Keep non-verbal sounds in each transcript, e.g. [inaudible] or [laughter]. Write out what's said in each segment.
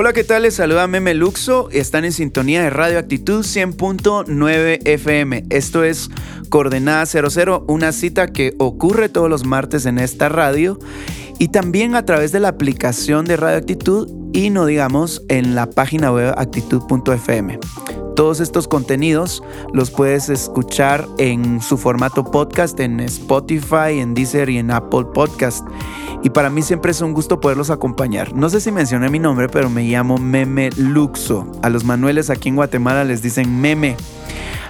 Hola, ¿qué tal? Les saluda Meme Luxo. Están en sintonía de Radio Actitud 100.9 FM. Esto es Coordenada 00, una cita que ocurre todos los martes en esta radio y también a través de la aplicación de Radio Actitud y no digamos en la página web actitud.fm. Todos estos contenidos los puedes escuchar en su formato podcast en Spotify, en Deezer y en Apple Podcast. Y para mí siempre es un gusto poderlos acompañar. No sé si mencioné mi nombre, pero me llamo Meme Luxo. A los manueles aquí en Guatemala les dicen Meme.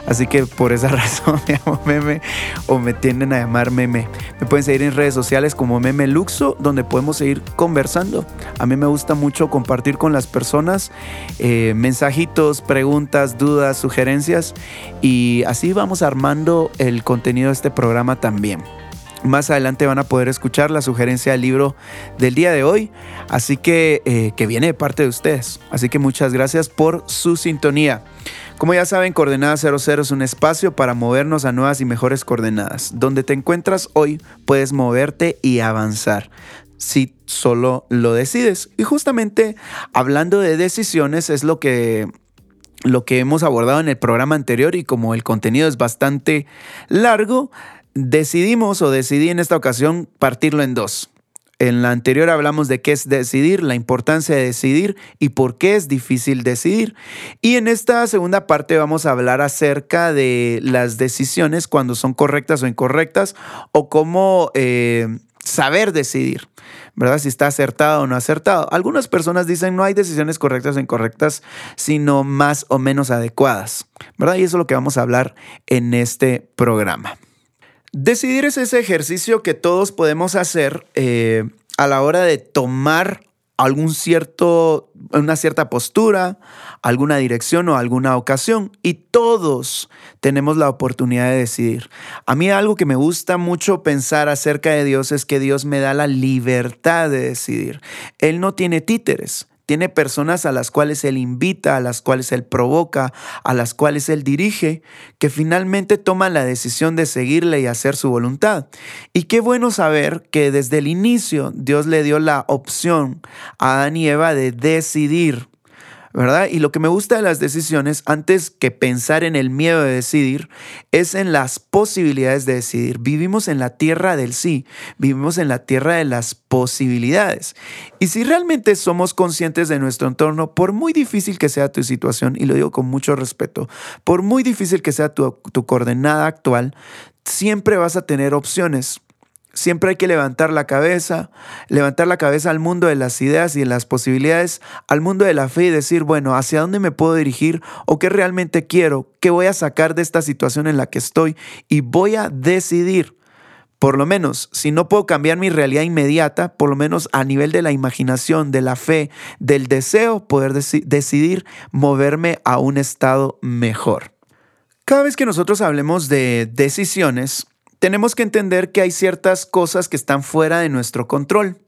Así que por esa [laughs] razón me llamo Meme o me tienden a llamar Meme. Me pueden seguir en redes sociales como Meme Luxo, donde podemos seguir conversando. A mí me gusta mucho compartir con las personas eh, mensajitos, preguntas, dudas, sugerencias y así vamos armando el contenido de este programa también. Más adelante van a poder escuchar la sugerencia del libro del día de hoy, así que eh, que viene de parte de ustedes. Así que muchas gracias por su sintonía. Como ya saben, Coordenada 00 es un espacio para movernos a nuevas y mejores coordenadas. Donde te encuentras hoy, puedes moverte y avanzar si solo lo decides. Y justamente hablando de decisiones es lo que lo que hemos abordado en el programa anterior y como el contenido es bastante largo, decidimos o decidí en esta ocasión partirlo en dos. En la anterior hablamos de qué es decidir, la importancia de decidir y por qué es difícil decidir. Y en esta segunda parte vamos a hablar acerca de las decisiones cuando son correctas o incorrectas o cómo eh, saber decidir, ¿verdad? Si está acertado o no acertado. Algunas personas dicen no hay decisiones correctas o incorrectas, sino más o menos adecuadas, ¿verdad? Y eso es lo que vamos a hablar en este programa. Decidir es ese ejercicio que todos podemos hacer eh, a la hora de tomar algún cierto, una cierta postura, alguna dirección o alguna ocasión. Y todos tenemos la oportunidad de decidir. A mí algo que me gusta mucho pensar acerca de Dios es que Dios me da la libertad de decidir. Él no tiene títeres. Tiene personas a las cuales Él invita, a las cuales Él provoca, a las cuales Él dirige, que finalmente toman la decisión de seguirle y hacer su voluntad. Y qué bueno saber que desde el inicio Dios le dio la opción a Adán y Eva de decidir ¿verdad? Y lo que me gusta de las decisiones, antes que pensar en el miedo de decidir, es en las posibilidades de decidir. Vivimos en la tierra del sí, vivimos en la tierra de las posibilidades. Y si realmente somos conscientes de nuestro entorno, por muy difícil que sea tu situación, y lo digo con mucho respeto, por muy difícil que sea tu, tu coordenada actual, siempre vas a tener opciones Siempre hay que levantar la cabeza, levantar la cabeza al mundo de las ideas y de las posibilidades, al mundo de la fe y decir, bueno, ¿hacia dónde me puedo dirigir o qué realmente quiero? ¿Qué voy a sacar de esta situación en la que estoy? Y voy a decidir, por lo menos, si no puedo cambiar mi realidad inmediata, por lo menos a nivel de la imaginación, de la fe, del deseo, poder decidir moverme a un estado mejor. Cada vez que nosotros hablemos de decisiones, tenemos que entender que hay ciertas cosas que están fuera de nuestro control.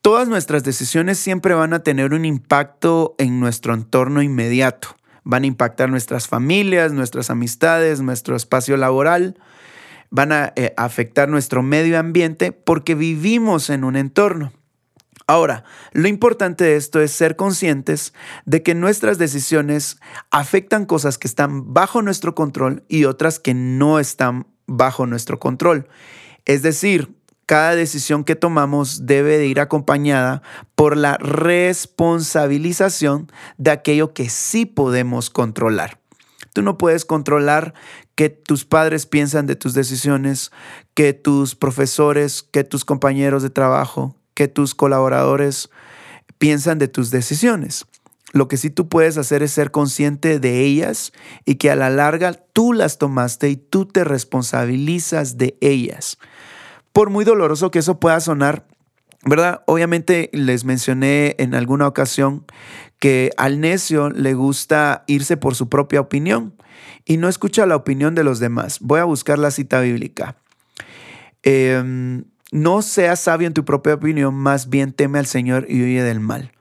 Todas nuestras decisiones siempre van a tener un impacto en nuestro entorno inmediato. Van a impactar nuestras familias, nuestras amistades, nuestro espacio laboral. Van a eh, afectar nuestro medio ambiente porque vivimos en un entorno. Ahora, lo importante de esto es ser conscientes de que nuestras decisiones afectan cosas que están bajo nuestro control y otras que no están bajo nuestro control. Es decir, cada decisión que tomamos debe de ir acompañada por la responsabilización de aquello que sí podemos controlar. Tú no puedes controlar que tus padres piensan de tus decisiones, que tus profesores, que tus compañeros de trabajo, que tus colaboradores piensan de tus decisiones. Lo que sí tú puedes hacer es ser consciente de ellas y que a la larga tú las tomaste y tú te responsabilizas de ellas. Por muy doloroso que eso pueda sonar, ¿verdad? Obviamente les mencioné en alguna ocasión que al necio le gusta irse por su propia opinión y no escucha la opinión de los demás. Voy a buscar la cita bíblica. Em, no seas sabio en tu propia opinión, más bien teme al Señor y huye del mal.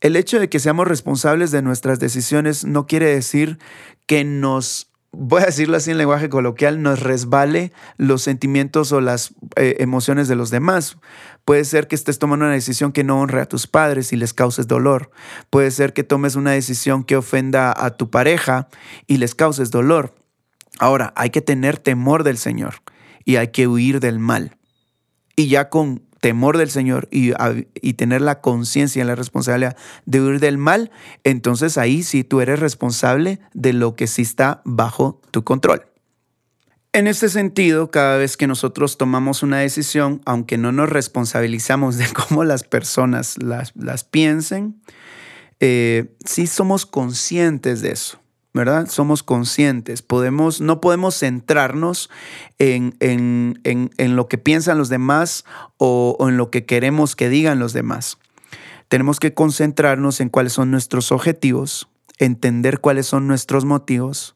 El hecho de que seamos responsables de nuestras decisiones no quiere decir que nos voy a decirlo así en lenguaje coloquial, nos resbale los sentimientos o las eh, emociones de los demás. Puede ser que estés tomando una decisión que no honre a tus padres y les causes dolor. Puede ser que tomes una decisión que ofenda a tu pareja y les causes dolor. Ahora, hay que tener temor del Señor y hay que huir del mal. Y ya con temor del Señor y, y tener la conciencia y la responsabilidad de huir del mal, entonces ahí sí tú eres responsable de lo que sí está bajo tu control. En este sentido, cada vez que nosotros tomamos una decisión, aunque no nos responsabilizamos de [laughs] cómo las personas las, las piensen, eh, sí somos conscientes de eso. ¿Verdad? Somos conscientes, podemos, no podemos centrarnos en, en, lo que piensan los demás o, o en lo que queremos que digan los demás. Tenemos que concentrarnos en cuáles son nuestros objetivos, entender cuáles son nuestros motivos,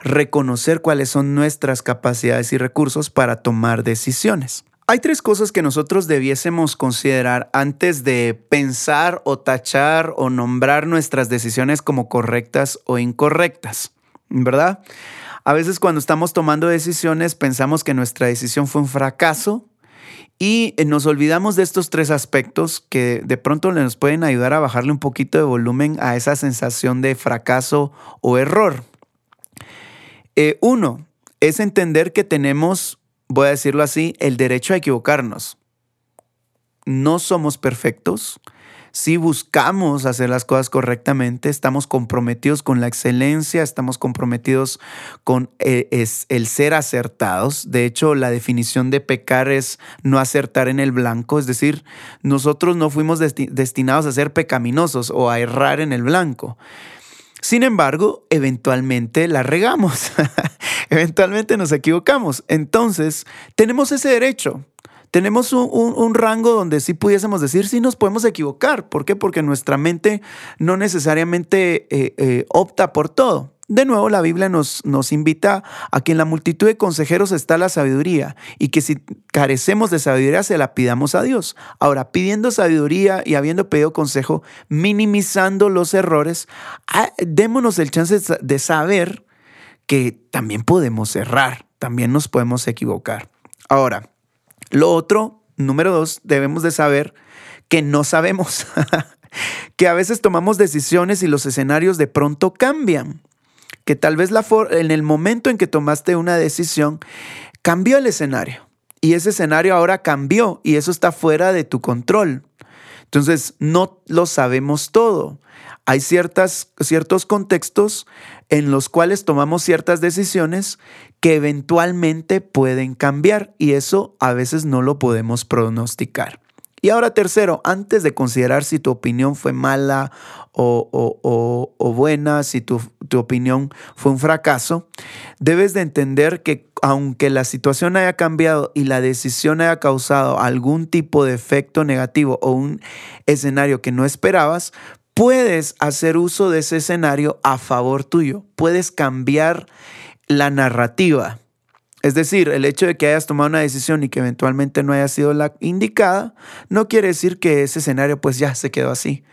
reconocer cuáles son nuestras capacidades y recursos para tomar decisiones. Hay tres cosas que nosotros debiésemos considerar antes de pensar o tachar o nombrar nuestras decisiones como correctas o incorrectas, ¿verdad? A veces cuando estamos tomando decisiones pensamos que nuestra decisión fue un fracaso y nos olvidamos de estos tres aspectos que de pronto nos pueden ayudar a bajarle un poquito de volumen a esa sensación de fracaso o error. Eh, uno, es entender que tenemos voy a decirlo así, el derecho a equivocarnos. No somos perfectos. Si buscamos hacer las cosas correctamente, estamos comprometidos con la excelencia, estamos comprometidos con eh, el ser acertados. De hecho, la definición de pecar es no acertar en el blanco, es decir, nosotros no fuimos destinados a ser pecaminosos o a errar en el blanco. Sin embargo, eventualmente la regamos, [laughs] eventualmente nos equivocamos. Entonces, tenemos ese derecho. Tenemos un, rango donde sí pudiésemos decir, sí nos podemos equivocar. ¿Por qué? Porque nuestra mente no necesariamente eh, eh, opta por todo. De nuevo, la Biblia nos, nos invita a que en la multitud de consejeros está la sabiduría y que si carecemos de sabiduría se la pidamos a Dios. Ahora, pidiendo sabiduría y habiendo pedido consejo, minimizando los errores, ah, démonos el chance de saber que también podemos errar, también nos podemos equivocar. Ahora, lo otro, número dos, debemos de saber que no sabemos, [laughs] que a veces tomamos decisiones y los escenarios de pronto cambian que tal vez la en el momento en que tomaste una decisión, cambió el escenario. Y ese escenario ahora cambió y eso está fuera de tu control. Entonces, no lo sabemos todo. Hay ciertas, ciertos contextos en los cuales tomamos ciertas decisiones que eventualmente pueden cambiar y eso a veces no lo podemos pronosticar. Y ahora tercero, antes de considerar si tu opinión fue mala o, buena, si tu, tu, opinión fue un fracaso, debes de entender que aunque la situación haya cambiado y la decisión haya causado algún tipo de efecto negativo o un escenario que no esperabas, puedes hacer uso de ese escenario a favor tuyo. Puedes cambiar la narrativa. Es decir, el hecho de que hayas tomado una decisión y que eventualmente no haya sido la indicada, no quiere decir que ese escenario pues ya se quedó así.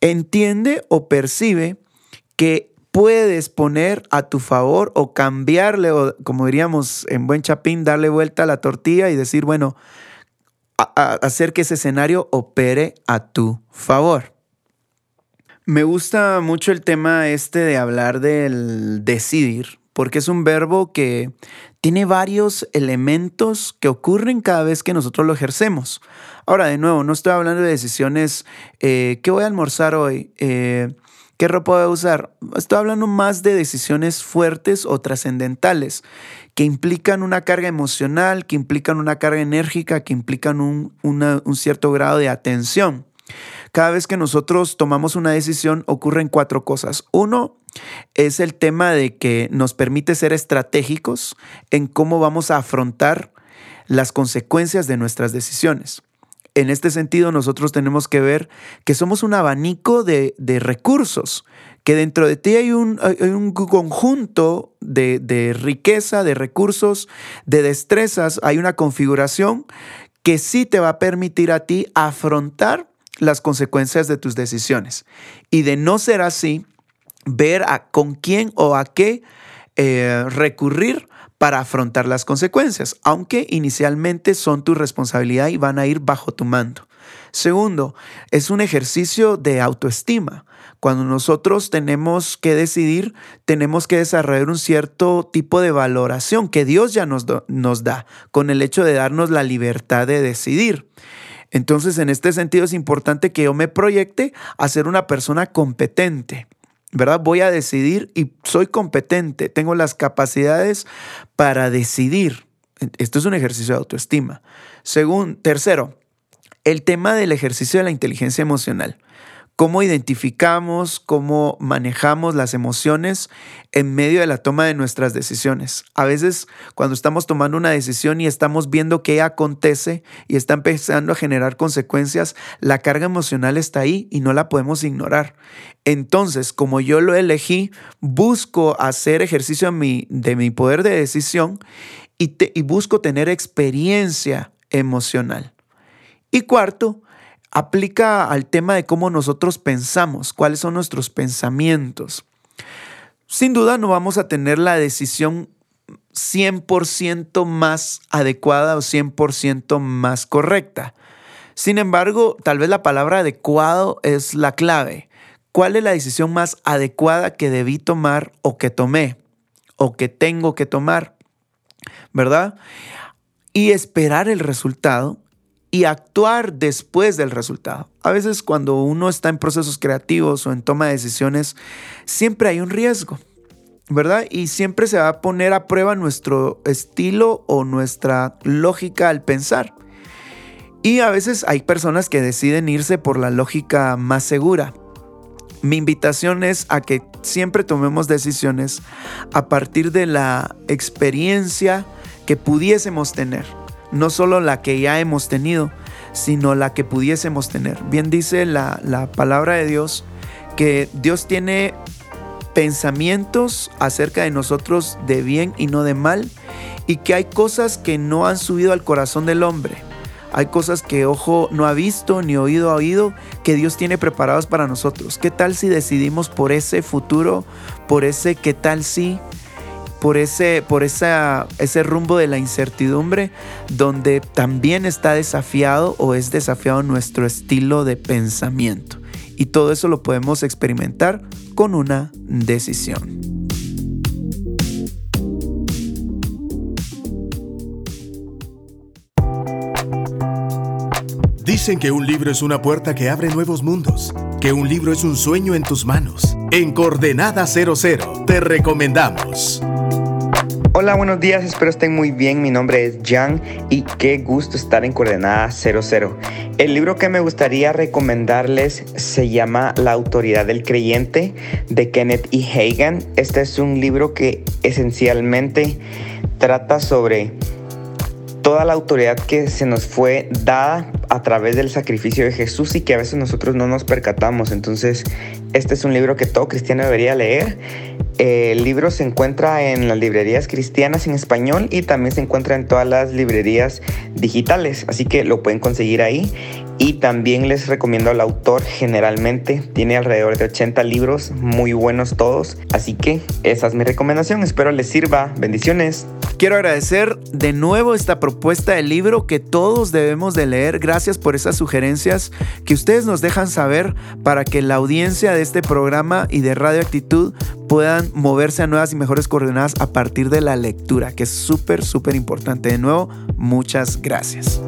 Entiende o percibe que puedes poner a tu favor o cambiarle, o como diríamos en buen chapín, darle vuelta a la tortilla y decir, bueno, hacer que ese escenario opere a tu favor. Me gusta mucho el tema este de hablar del decidir, porque es un verbo que tiene varios elementos que ocurren cada vez que nosotros lo ejercemos. Ahora, de nuevo, no estoy hablando de decisiones, eh, ¿qué voy a almorzar hoy? Eh, ¿Qué ropa voy a usar? Estoy hablando más de decisiones fuertes o trascendentales, que implican una carga emocional, que implican una carga enérgica, que implican un, un cierto grado de atención. Cada vez que nosotros tomamos una decisión ocurren cuatro cosas. Uno, es el tema de que nos permite ser estratégicos en cómo vamos a afrontar las consecuencias de nuestras decisiones. En este sentido, nosotros tenemos que ver que somos un abanico de, recursos, que dentro de ti hay un, conjunto de, de riqueza, de recursos, de destrezas, hay una configuración que sí te va a permitir a ti afrontar las consecuencias de tus decisiones. Y de no ser así, ver a con quién o a qué eh, recurrir para afrontar las consecuencias, aunque inicialmente son tu responsabilidad y van a ir bajo tu mando. Segundo, es un ejercicio de autoestima. Cuando nosotros tenemos que decidir, tenemos que desarrollar un cierto tipo de valoración que Dios ya nos, nos da con el hecho de darnos la libertad de decidir. Entonces, en este sentido es importante que yo me proyecte a ser una persona competente. ¿Verdad? Voy a decidir y soy competente, tengo las capacidades para decidir. Esto es un ejercicio de autoestima. Segundo, tercero, el tema del ejercicio de la inteligencia emocional cómo identificamos, cómo manejamos las emociones en medio de la toma de nuestras decisiones. A veces cuando estamos tomando una decisión y estamos viendo qué acontece y está empezando a generar consecuencias, la carga emocional está ahí y no la podemos ignorar. Entonces, como yo lo elegí, busco hacer ejercicio de mi, de mi poder de decisión y busco tener experiencia emocional. Y cuarto, aplica al tema de cómo nosotros pensamos, cuáles son nuestros pensamientos. Sin duda no vamos a tener la decisión 100% más adecuada o 100% más correcta. Sin embargo, tal vez la palabra adecuado es la clave. ¿Cuál es la decisión más adecuada que debí tomar o que tomé o que tengo que tomar? ¿Verdad? Y esperar el resultado y actuar después del resultado. A veces cuando uno está en procesos creativos o en toma de decisiones, siempre hay un riesgo, ¿verdad? Y siempre se va a poner a prueba nuestro estilo o nuestra lógica al pensar. Y a veces hay personas que deciden irse por la lógica más segura. Mi invitación es a que siempre tomemos decisiones a partir de la experiencia que pudiésemos tener no solo la que ya hemos tenido, sino la que pudiésemos tener. Bien dice la, la palabra de Dios que Dios tiene pensamientos acerca de nosotros de bien y no de mal, y que hay cosas que no han subido al corazón del hombre. Hay cosas que ojo no ha visto ni oído ha oído que Dios tiene preparados para nosotros. ¿Qué tal si decidimos por ese futuro, por ese qué tal si? Por ese, por ese rumbo de la incertidumbre donde también está desafiado o es desafiado nuestro estilo de pensamiento. Y todo eso lo podemos experimentar con una decisión. Dicen que un libro es una puerta que abre nuevos mundos, que un libro es un sueño en tus manos. En Coordenada 00 te recomendamos. Hola, buenos días, espero estén muy bien. Mi nombre es Jan y qué gusto estar en Coordenada 00. El libro que me gustaría recomendarles se llama La autoridad del creyente de Kenneth E. Hagan. Este es un libro que esencialmente trata sobre toda la autoridad que se nos fue dada a través del sacrificio de Jesús y que a veces nosotros no nos percatamos. Entonces, este es un libro que todo cristiano debería leer el libro se encuentra en las librerías cristianas en español y también se encuentra en todas las librerías digitales, así que lo pueden conseguir ahí. Y también les recomiendo al autor generalmente, tiene alrededor de 80 libros, muy buenos todos, así que esa es mi recomendación, espero les sirva, bendiciones. Quiero agradecer de nuevo esta propuesta de libro que todos debemos de leer, gracias por esas sugerencias que ustedes nos dejan saber para que la audiencia de este programa y de Radio Actitud puedan moverse a nuevas y mejores coordenadas a partir de la lectura, que es súper, súper importante. De nuevo, muchas gracias.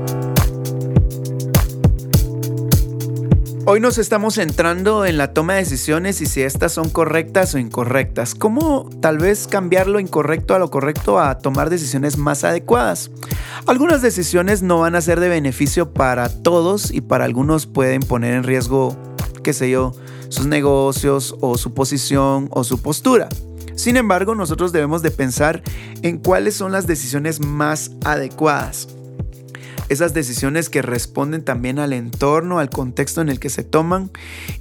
Hoy nos estamos centrando en la toma de decisiones y si estas son correctas o incorrectas. ¿Cómo tal vez cambiar lo incorrecto a lo correcto a tomar decisiones más adecuadas? Algunas decisiones no van a ser de beneficio para todos y para algunos pueden poner en riesgo, qué sé yo, sus negocios o su posición o su postura. Sin embargo, nosotros debemos de pensar en cuáles son las decisiones más adecuadas. Esas decisiones que responden también al entorno, al contexto en el que se toman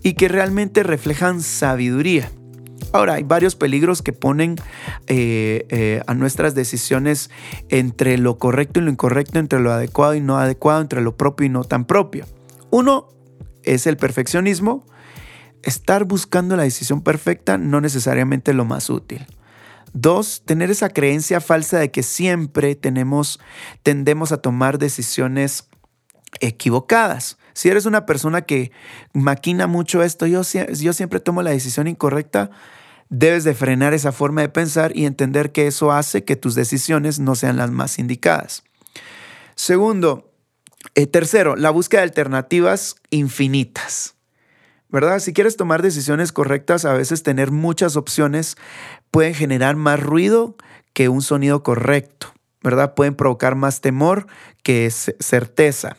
y que realmente reflejan sabiduría. Ahora, hay varios peligros que ponen eh, eh, a nuestras decisiones entre lo correcto y lo incorrecto, entre lo adecuado y no adecuado, entre lo propio y no tan propio. Uno es el perfeccionismo. Estar buscando la decisión perfecta no necesariamente lo más útil. Dos, tener esa creencia falsa de que siempre tenemos, tendemos a tomar decisiones equivocadas. Si eres una persona que maquina mucho esto, yo, yo siempre tomo la decisión incorrecta, Debes de frenar esa forma de pensar y entender que eso hace que tus decisiones no sean las más indicadas. Segundo, eh, tercero, la búsqueda de alternativas infinitas. ¿Verdad? Si quieres tomar decisiones correctas, a veces tener muchas opciones pueden generar más ruido que un sonido correcto, ¿verdad? Pueden provocar más temor que certeza.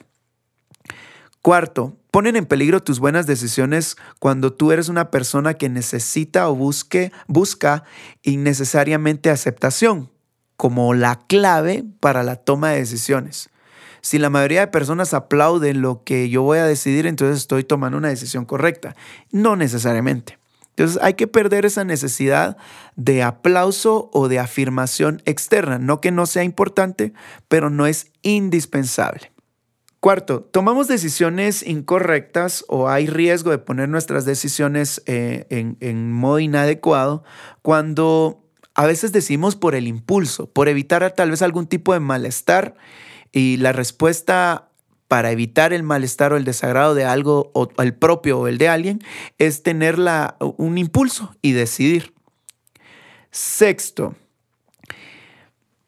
Cuarto, ponen en peligro tus buenas decisiones cuando tú eres una persona que necesita o busque, busca innecesariamente aceptación como la clave para la toma de decisiones. Si la mayoría de personas aplauden lo que yo voy a decidir, entonces estoy tomando una decisión correcta. No necesariamente. Entonces hay que perder esa necesidad de aplauso o de afirmación externa. No que no sea importante, pero no es indispensable. Cuarto, tomamos decisiones incorrectas o hay riesgo de poner nuestras decisiones eh, en, modo inadecuado cuando a veces decimos por el impulso, por evitar tal vez algún tipo de malestar y la respuesta para evitar el malestar o el desagrado de algo, o el propio o el de alguien, es tener un impulso y decidir. Sexto,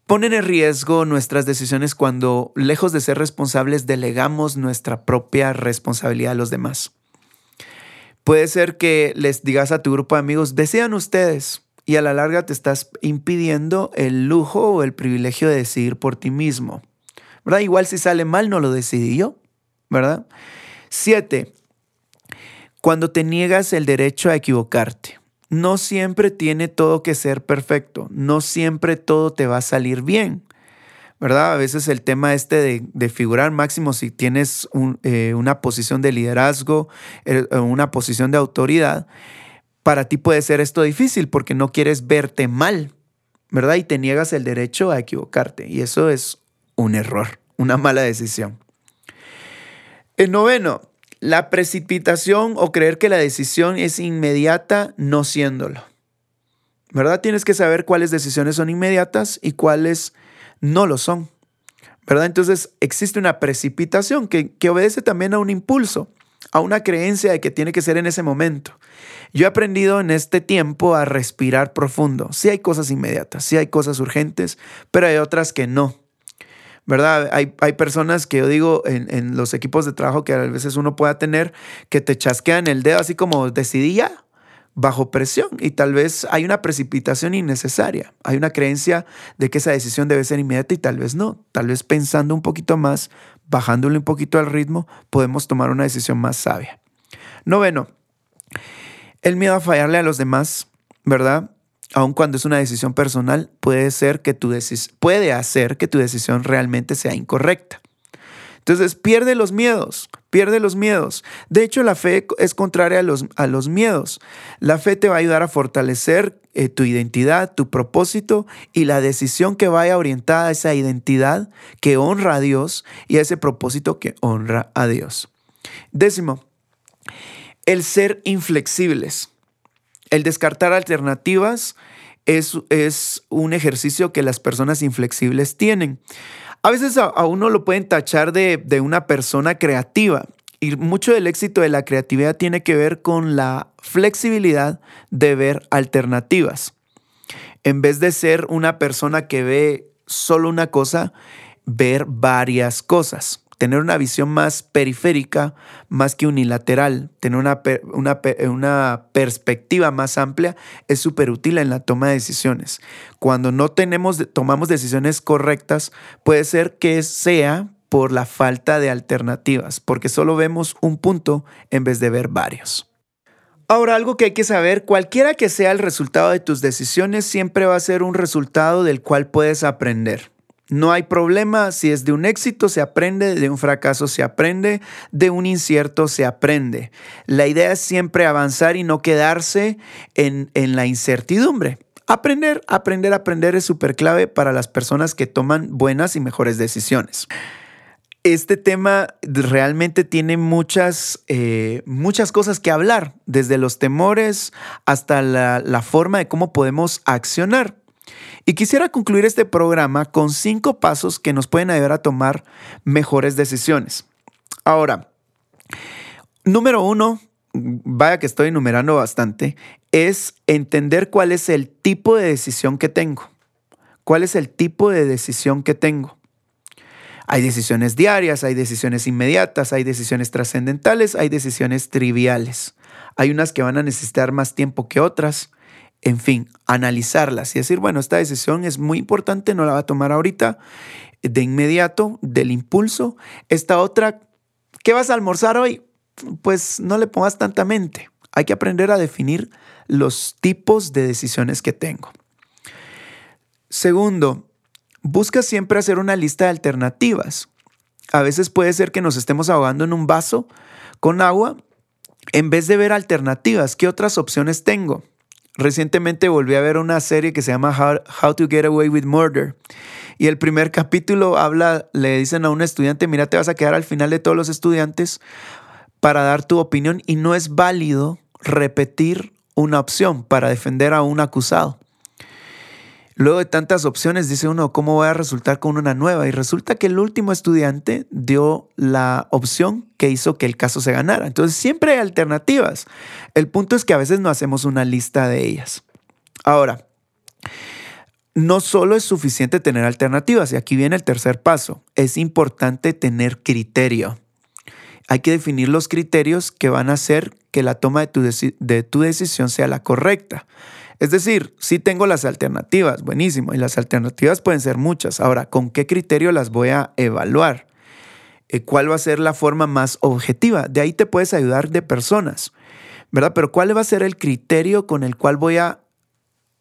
ponen en riesgo nuestras decisiones cuando, lejos de ser responsables, delegamos nuestra propia responsabilidad a los demás. Puede ser que les digas a tu grupo de amigos, desean ustedes, y a la larga te estás impidiendo el lujo o el privilegio de decidir por ti mismo. ¿Verdad? Igual si sale mal, no lo decidí yo, ¿verdad? Siete, cuando te niegas el derecho a equivocarte no siempre tiene todo que ser perfecto, no siempre todo te va a salir bien, ¿verdad? A veces el tema este de, figurar máximo si tienes eh, una posición de liderazgo, eh, una posición de autoridad, para ti puede ser esto difícil porque no quieres verte mal, ¿verdad? Y te niegas el derecho a equivocarte y eso es un error, una mala decisión. El noveno, la precipitación o creer que la decisión es inmediata no siéndolo. ¿Verdad? Tienes que saber cuáles decisiones son inmediatas y cuáles no lo son. ¿Verdad? Entonces existe una precipitación que, que obedece también a un impulso, a una creencia de que tiene que ser en ese momento. Yo he aprendido en este tiempo a respirar profundo. Sí hay cosas inmediatas, sí hay cosas urgentes, pero hay otras que no. ¿Verdad? Hay, hay personas que yo digo en, los equipos de trabajo que a veces uno pueda tener que te chasquean el dedo así como decidí ya, bajo presión y tal vez hay una precipitación innecesaria. Hay una creencia de que esa decisión debe ser inmediata y tal vez no. Tal vez pensando un poquito más, bajándole un poquito al ritmo, podemos tomar una decisión más sabia. Noveno, el miedo a fallarle a los demás, ¿verdad? Aun cuando es una decisión personal, puede, ser que tu puede hacer que tu decisión realmente sea incorrecta. Entonces, pierde los miedos, pierde los miedos. De hecho, la fe es contraria a los, a los miedos. La fe te va a ayudar a fortalecer eh, tu identidad, tu propósito y la decisión que vaya orientada a esa identidad que honra a Dios y a ese propósito que honra a Dios. Décimo, el ser inflexibles. El descartar alternativas es, es, un ejercicio que las personas inflexibles tienen. A veces a, uno lo pueden tachar de, de, una persona creativa y mucho del éxito de la creatividad tiene que ver con la flexibilidad de ver alternativas. En vez de ser una persona que ve solo una cosa, ver varias cosas tener una visión más periférica, más que unilateral, tener una, una, perspectiva más amplia es súper útil en la toma de decisiones. Cuando no tenemos, tomamos decisiones correctas, puede ser que sea por la falta de alternativas, porque solo vemos un punto en vez de ver varios. Ahora, algo que hay que saber, cualquiera que sea el resultado de tus decisiones, siempre va a ser un resultado del cual puedes aprender. No hay problema si es de un éxito se aprende, de un fracaso se aprende, de un incierto se aprende. La idea es siempre avanzar y no quedarse en, en la incertidumbre. Aprender, aprender, aprender es súper clave para las personas que toman buenas y mejores decisiones. Este tema realmente tiene muchas, eh, muchas cosas que hablar, desde los temores hasta la, la forma de cómo podemos accionar. Y quisiera concluir este programa con cinco pasos que nos pueden ayudar a tomar mejores decisiones. Ahora, número uno, vaya que estoy enumerando bastante, es entender cuál es el tipo de decisión que tengo. ¿Cuál es el tipo de decisión que tengo? Hay decisiones diarias, hay decisiones inmediatas, hay decisiones trascendentales, hay decisiones triviales. Hay unas que van a necesitar más tiempo que otras en fin, analizarlas y decir, bueno, esta decisión es muy importante, no la va a tomar ahorita, de inmediato, del impulso. Esta otra, ¿qué vas a almorzar hoy? Pues no le pongas tanta mente. Hay que aprender a definir los tipos de decisiones que tengo. Segundo, busca siempre hacer una lista de alternativas. A veces puede ser que nos estemos ahogando en un vaso con agua en vez de ver alternativas. ¿Qué otras opciones tengo? Recientemente volví a ver una serie que se llama How, to Get Away with Murder. Y el primer capítulo habla, le dicen a un estudiante, mira, te vas a quedar al final de todos los estudiantes para dar tu opinión y no es válido repetir una opción para defender a un acusado. Luego de tantas opciones, dice uno, ¿cómo voy a resultar con una nueva? Y resulta que el último estudiante dio la opción que hizo que el caso se ganara. Entonces siempre hay alternativas. El punto es que a veces no hacemos una lista de ellas. Ahora, no solo es suficiente tener alternativas, y aquí viene el tercer paso, es importante tener criterio. Hay que definir los criterios que van a hacer que la toma de tu, de tu decisión sea la correcta. Es decir, sí tengo las alternativas, buenísimo, y las alternativas pueden ser muchas. Ahora, ¿con qué criterio las voy a evaluar? Eh, ¿Cuál va a ser la forma más objetiva? De ahí te puedes ayudar de personas, ¿verdad? Pero ¿cuál va a ser el criterio con el cual voy a,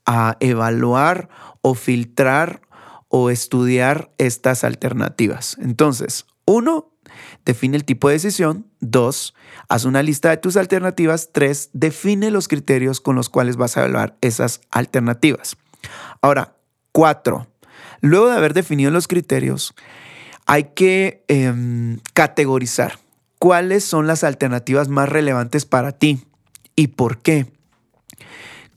a evaluar o filtrar o estudiar estas alternativas? Entonces, uno, define el tipo de decisión. Dos, haz una lista de tus alternativas. Tres, define los criterios con los cuales vas a evaluar esas alternativas. Ahora, cuatro, luego de haber definido los criterios, hay que em, categorizar cuáles son las alternativas más relevantes para ti y por qué.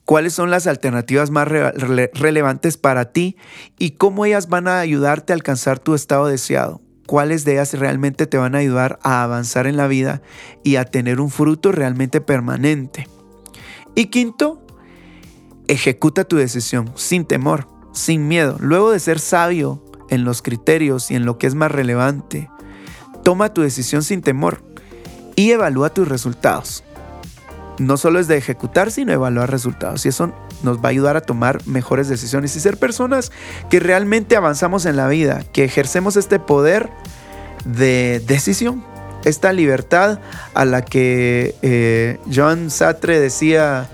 ¿Cuáles son las alternativas más relevantes para ti y cómo ellas van a ayudarte a alcanzar tu estado deseado? Cuáles de ellas realmente te van a ayudar a avanzar en la vida y a tener un fruto realmente permanente. Y quinto, ejecuta tu decisión sin temor, sin miedo. Luego de ser sabio en los criterios y en lo que es más relevante, toma tu decisión sin temor y evalúa tus resultados. No solo es de ejecutar, sino evaluar resultados. Y eso nos va a ayudar a tomar mejores decisiones y ser personas que realmente avanzamos en la vida, que ejercemos este poder de decisión, esta libertad a la que eh, John Sartre decía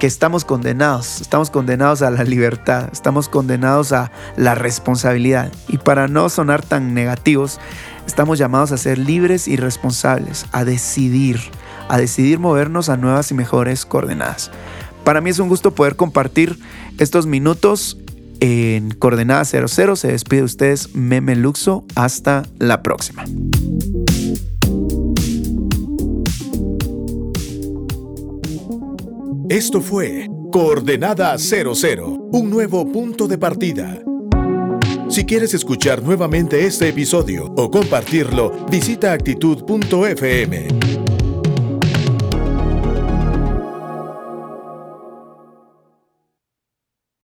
que estamos condenados, estamos condenados a la libertad, estamos condenados a la responsabilidad. Y para no sonar tan negativos, estamos llamados a ser libres y responsables, a decidir, a decidir movernos a nuevas y mejores coordenadas. Para mí es un gusto poder compartir estos minutos en Coordenada 00. Se despide de ustedes Meme Luxo. Hasta la próxima. Esto fue Coordenada 00, un nuevo punto de partida. Si quieres escuchar nuevamente este episodio o compartirlo, visita actitud.fm.